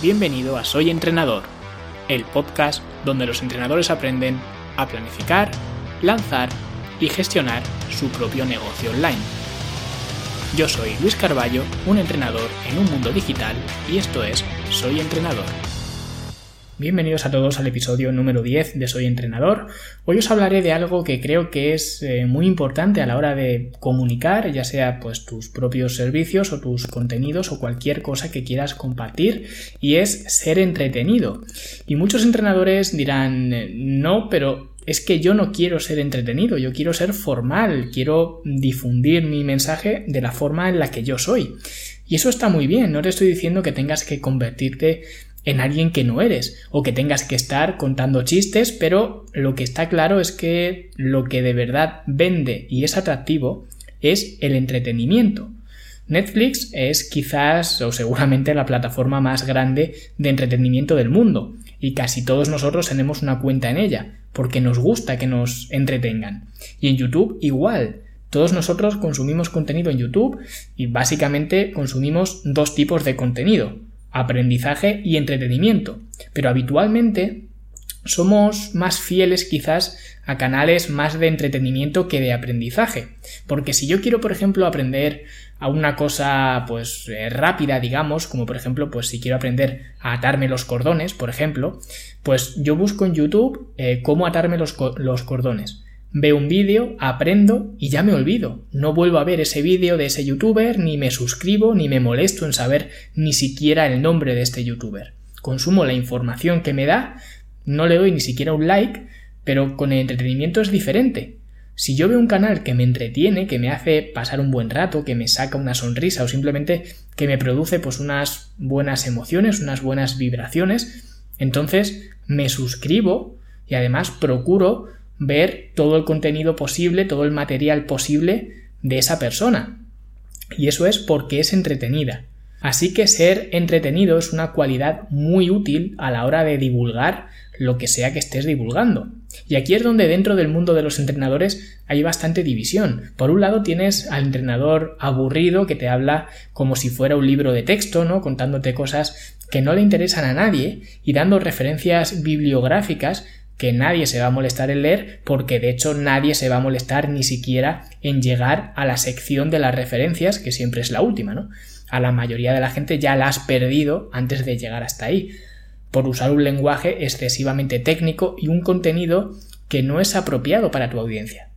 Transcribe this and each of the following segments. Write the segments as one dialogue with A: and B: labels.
A: Bienvenido a Soy Entrenador, el podcast donde los entrenadores aprenden a planificar, lanzar y gestionar su propio negocio online. Yo soy Luis Carballo, un entrenador en un mundo digital y esto es Soy Entrenador. Bienvenidos a todos al episodio número 10 de Soy Entrenador. Hoy os hablaré de algo que creo que es eh, muy importante a la hora de comunicar, ya sea pues tus propios servicios o tus contenidos o cualquier cosa que quieras compartir y es ser entretenido. Y muchos entrenadores dirán, eh, no, pero es que yo no quiero ser entretenido, yo quiero ser formal, quiero difundir mi mensaje de la forma en la que yo soy. Y eso está muy bien, no te estoy diciendo que tengas que convertirte en alguien que no eres o que tengas que estar contando chistes, pero lo que está claro es que lo que de verdad vende y es atractivo es el entretenimiento. Netflix es quizás o seguramente la plataforma más grande de entretenimiento del mundo y casi todos nosotros tenemos una cuenta en ella porque nos gusta que nos entretengan. Y en YouTube igual. Todos nosotros consumimos contenido en YouTube y básicamente consumimos dos tipos de contenido aprendizaje y entretenimiento. Pero habitualmente somos más fieles quizás a canales más de entretenimiento que de aprendizaje. Porque si yo quiero, por ejemplo, aprender a una cosa pues eh, rápida, digamos, como por ejemplo, pues si quiero aprender a atarme los cordones, por ejemplo, pues yo busco en YouTube eh, cómo atarme los, los cordones veo un vídeo, aprendo y ya me olvido. No vuelvo a ver ese vídeo de ese youtuber, ni me suscribo, ni me molesto en saber ni siquiera el nombre de este youtuber. Consumo la información que me da, no le doy ni siquiera un like, pero con el entretenimiento es diferente. Si yo veo un canal que me entretiene, que me hace pasar un buen rato, que me saca una sonrisa o simplemente que me produce pues unas buenas emociones, unas buenas vibraciones, entonces me suscribo y además procuro ver todo el contenido posible, todo el material posible de esa persona. Y eso es porque es entretenida. Así que ser entretenido es una cualidad muy útil a la hora de divulgar lo que sea que estés divulgando. Y aquí es donde dentro del mundo de los entrenadores hay bastante división. Por un lado tienes al entrenador aburrido que te habla como si fuera un libro de texto, ¿no? contándote cosas que no le interesan a nadie y dando referencias bibliográficas que nadie se va a molestar en leer porque de hecho nadie se va a molestar ni siquiera en llegar a la sección de las referencias, que siempre es la última, ¿no? A la mayoría de la gente ya la has perdido antes de llegar hasta ahí, por usar un lenguaje excesivamente técnico y un contenido que no es apropiado para tu audiencia.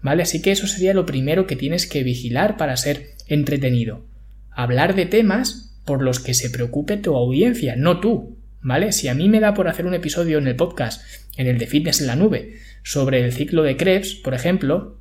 A: ¿Vale? Así que eso sería lo primero que tienes que vigilar para ser entretenido. Hablar de temas por los que se preocupe tu audiencia, no tú. ¿Vale? Si a mí me da por hacer un episodio en el podcast en el de Fitness en la Nube, sobre el ciclo de Krebs, por ejemplo,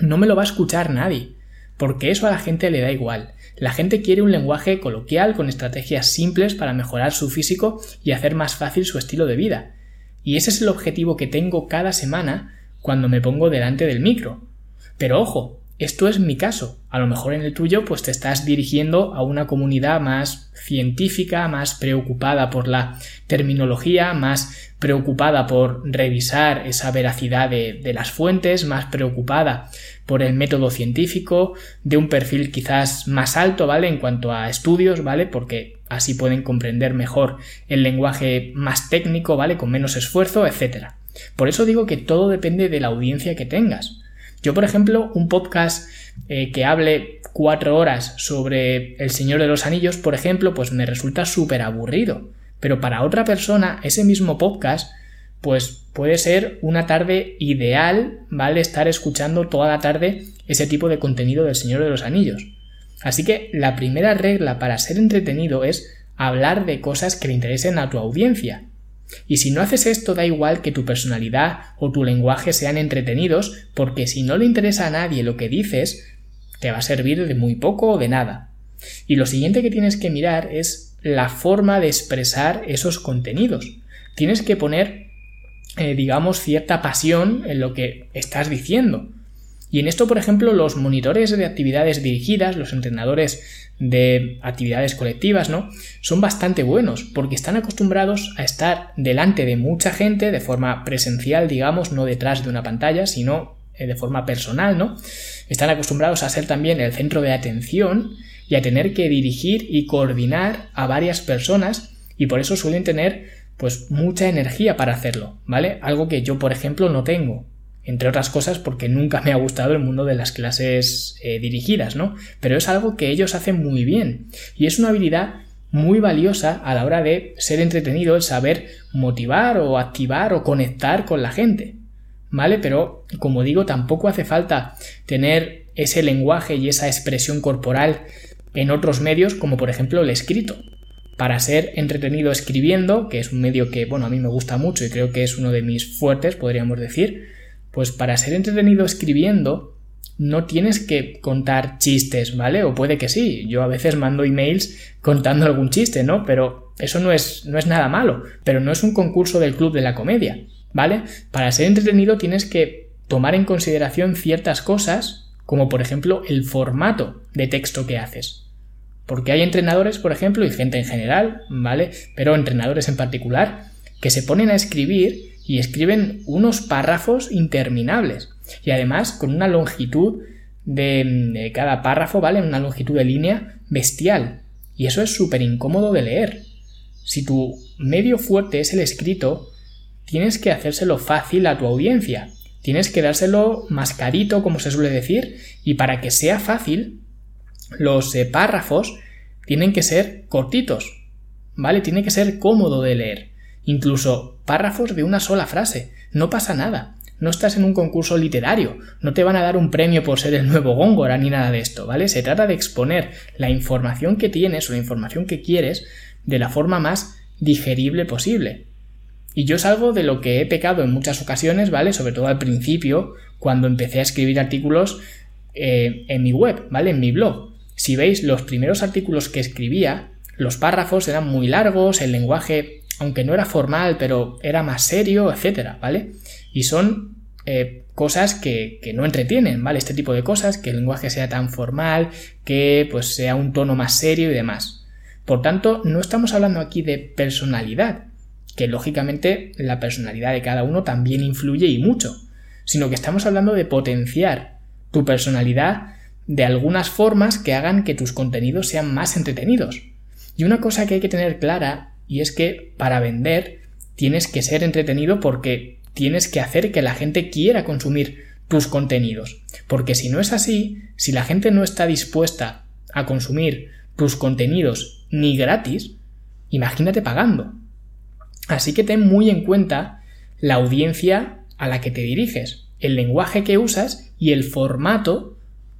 A: no me lo va a escuchar nadie, porque eso a la gente le da igual. La gente quiere un lenguaje coloquial con estrategias simples para mejorar su físico y hacer más fácil su estilo de vida. Y ese es el objetivo que tengo cada semana cuando me pongo delante del micro. Pero ojo, esto es mi caso. A lo mejor en el tuyo pues te estás dirigiendo a una comunidad más científica, más preocupada por la terminología, más preocupada por revisar esa veracidad de, las fuentes, más preocupada por el método científico, de un perfil quizás más alto, ¿vale? En cuanto a estudios, ¿vale? Porque así pueden comprender mejor el lenguaje más técnico, ¿vale? Con menos esfuerzo, etc. Por eso digo que todo depende de la audiencia que tengas. Yo, por ejemplo, un podcast eh, que hable cuatro horas sobre El Señor de los Anillos, por ejemplo, pues me resulta súper aburrido. Pero para otra persona, ese mismo podcast, pues puede ser una tarde ideal, ¿vale? Estar escuchando toda la tarde ese tipo de contenido del Señor de los Anillos. Así que la primera regla para ser entretenido es hablar de cosas que le interesen a tu audiencia. Y si no haces esto, da igual que tu personalidad o tu lenguaje sean entretenidos, porque si no le interesa a nadie lo que dices, te va a servir de muy poco o de nada. Y lo siguiente que tienes que mirar es la forma de expresar esos contenidos. Tienes que poner, eh, digamos, cierta pasión en lo que estás diciendo. Y en esto, por ejemplo, los monitores de actividades dirigidas, los entrenadores de actividades colectivas, ¿no? Son bastante buenos porque están acostumbrados a estar delante de mucha gente de forma presencial, digamos, no detrás de una pantalla, sino eh, de forma personal, ¿no? Están acostumbrados a ser también el centro de atención y a tener que dirigir y coordinar a varias personas y por eso suelen tener pues mucha energía para hacerlo, ¿vale? Algo que yo, por ejemplo, no tengo. Entre otras cosas porque nunca me ha gustado el mundo de las clases eh, dirigidas, ¿no? Pero es algo que ellos hacen muy bien y es una habilidad muy valiosa a la hora de ser entretenido, el saber motivar o activar o conectar con la gente. ¿Vale? Pero, como digo, tampoco hace falta tener ese lenguaje y esa expresión corporal en otros medios, como por ejemplo el escrito. Para ser entretenido escribiendo, que es un medio que, bueno, a mí me gusta mucho y creo que es uno de mis fuertes, podríamos decir, pues para ser entretenido escribiendo, no tienes que contar chistes, ¿vale? O puede que sí. Yo a veces mando emails contando algún chiste, ¿no? Pero eso no es, no es nada malo. Pero no es un concurso del club de la comedia, ¿vale? Para ser entretenido tienes que tomar en consideración ciertas cosas, como por ejemplo el formato de texto que haces. Porque hay entrenadores, por ejemplo, y gente en general, ¿vale? Pero entrenadores en particular, que se ponen a escribir y escriben unos párrafos interminables y además con una longitud de, cada párrafo, ¿vale? Una longitud de línea bestial. Y eso es súper incómodo de leer. Si tu medio fuerte es el escrito, tienes que hacérselo fácil a tu audiencia. Tienes que dárselo mascarito, como se suele decir, y para que sea fácil, los eh, párrafos tienen que ser cortitos, ¿vale? Tiene que ser cómodo de leer. Incluso párrafos de una sola frase. No pasa nada. No estás en un concurso literario, no te van a dar un premio por ser el nuevo Góngora ni nada de esto, ¿vale? Se trata de exponer la información que tienes o la información que quieres de la forma más digerible posible. Y yo es algo de lo que he pecado en muchas ocasiones, ¿vale? Sobre todo al principio, cuando empecé a escribir artículos eh, en mi web, ¿vale? En mi blog. Si veis los primeros artículos que escribía, los párrafos eran muy largos, el lenguaje, aunque no era formal, pero era más serio, etcétera, ¿vale? Y son eh, cosas que, que, no entretienen, ¿vale? Este tipo de cosas, que el lenguaje sea tan formal, que pues sea un tono más serio y demás. Por tanto, no estamos hablando aquí de personalidad, que lógicamente la personalidad de cada uno también influye y mucho, sino que estamos hablando de potenciar tu personalidad de algunas formas que hagan que tus contenidos sean más entretenidos. Y una cosa que hay que tener clara, y es que para vender tienes que ser entretenido porque tienes que hacer que la gente quiera consumir tus contenidos. Porque si no es así, si la gente no está dispuesta a consumir tus contenidos ni gratis, imagínate pagando. Así que ten muy en cuenta la audiencia a la que te diriges, el lenguaje que usas y el formato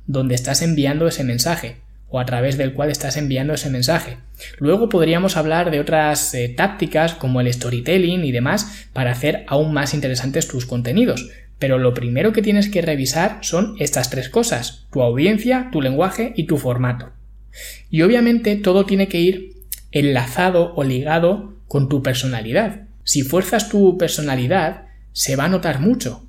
A: donde estás enviando ese mensaje o a través del cual estás enviando ese mensaje. Luego podríamos hablar de otras eh, tácticas como el storytelling y demás para hacer aún más interesantes tus contenidos. Pero lo primero que tienes que revisar son estas tres cosas, tu audiencia, tu lenguaje y tu formato. Y obviamente todo tiene que ir enlazado o ligado con tu personalidad. Si fuerzas tu personalidad, se va a notar mucho.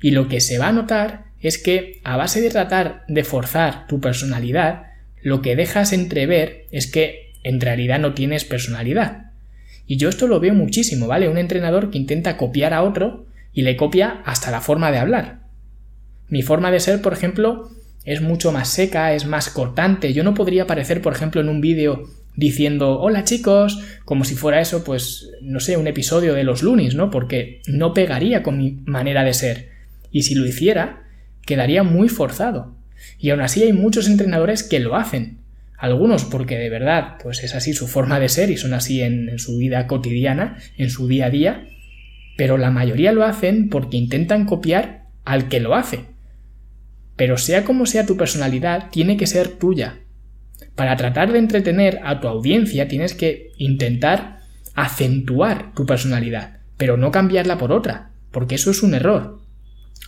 A: Y lo que se va a notar es que a base de tratar de forzar tu personalidad, lo que dejas entrever es que en realidad no tienes personalidad. Y yo esto lo veo muchísimo, ¿vale? Un entrenador que intenta copiar a otro y le copia hasta la forma de hablar. Mi forma de ser, por ejemplo, es mucho más seca, es más cortante. Yo no podría aparecer, por ejemplo, en un vídeo diciendo hola chicos, como si fuera eso, pues, no sé, un episodio de los lunis, ¿no? Porque no pegaría con mi manera de ser. Y si lo hiciera, quedaría muy forzado. Y aún así hay muchos entrenadores que lo hacen. Algunos porque de verdad pues es así su forma de ser y son así en, su vida cotidiana, en su día a día, pero la mayoría lo hacen porque intentan copiar al que lo hace. Pero sea como sea tu personalidad, tiene que ser tuya. Para tratar de entretener a tu audiencia tienes que intentar acentuar tu personalidad, pero no cambiarla por otra, porque eso es un error.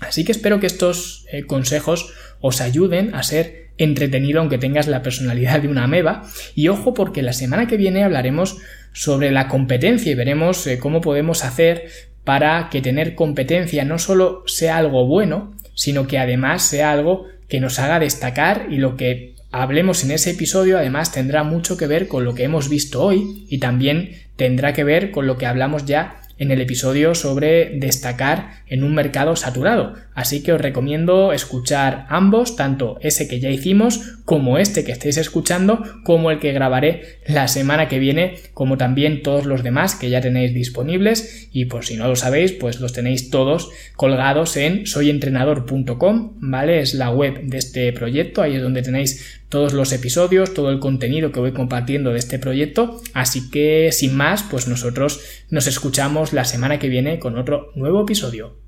A: Así que espero que estos eh, consejos os ayuden a ser entretenido aunque tengas la personalidad de una ameba. Y ojo porque la semana que viene hablaremos sobre la competencia y veremos eh, cómo podemos hacer para que tener competencia no solo sea algo bueno, sino que además sea algo que nos haga destacar y lo que hablemos en ese episodio además tendrá mucho que ver con lo que hemos visto hoy y también tendrá que ver con lo que hablamos ya en el episodio sobre destacar en un mercado saturado. Así que os recomiendo escuchar ambos, tanto ese que ya hicimos como este que estáis escuchando, como el que grabaré la semana que viene, como también todos los demás que ya tenéis disponibles y por si no lo sabéis, pues los tenéis todos colgados en soyentrenador.com, ¿vale? Es la web de este proyecto, ahí es donde tenéis todos los episodios, todo el contenido que voy compartiendo de este proyecto, así que sin más, pues nosotros nos escuchamos la semana que viene con otro nuevo episodio.